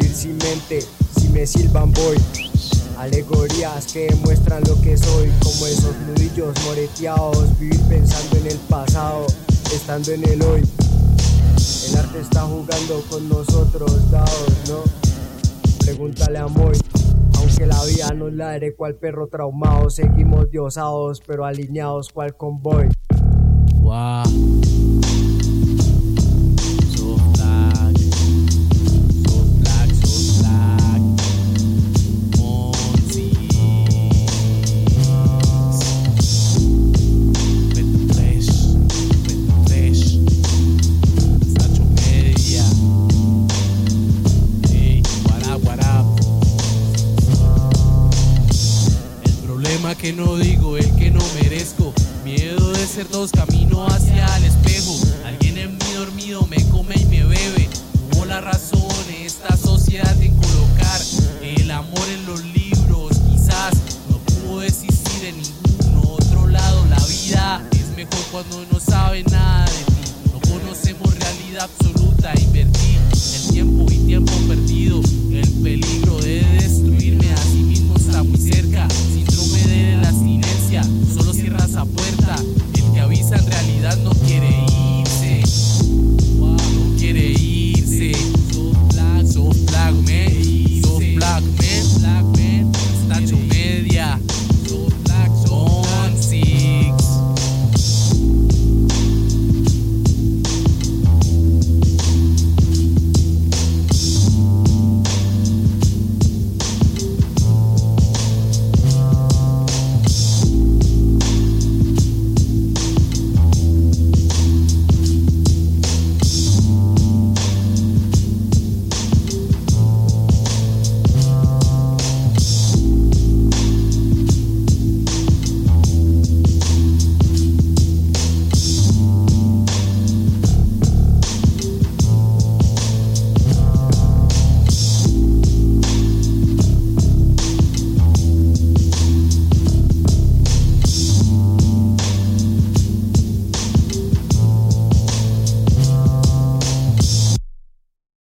frente, si me silban voy. Alegorías que demuestran lo que soy, como esos nudillos moreteados, vivir pensando en el pasado, estando en el hoy. El arte está jugando con nosotros, dados, ¿no? Pregúntale a Moy. Aunque la vida nos ladre cual perro traumado, seguimos diosados, pero alineados cual convoy. Wow. que no digo, el que no merezco. Miedo de ser dos, camino hacia el espejo. Alguien en mí dormido me come y me bebe. Tuvo la razón esta sociedad en colocar el amor en los libros. Quizás no pudo existir en ningún otro lado. La vida es mejor cuando no sabe nada de ti. No conocemos realidad absoluta, invertir.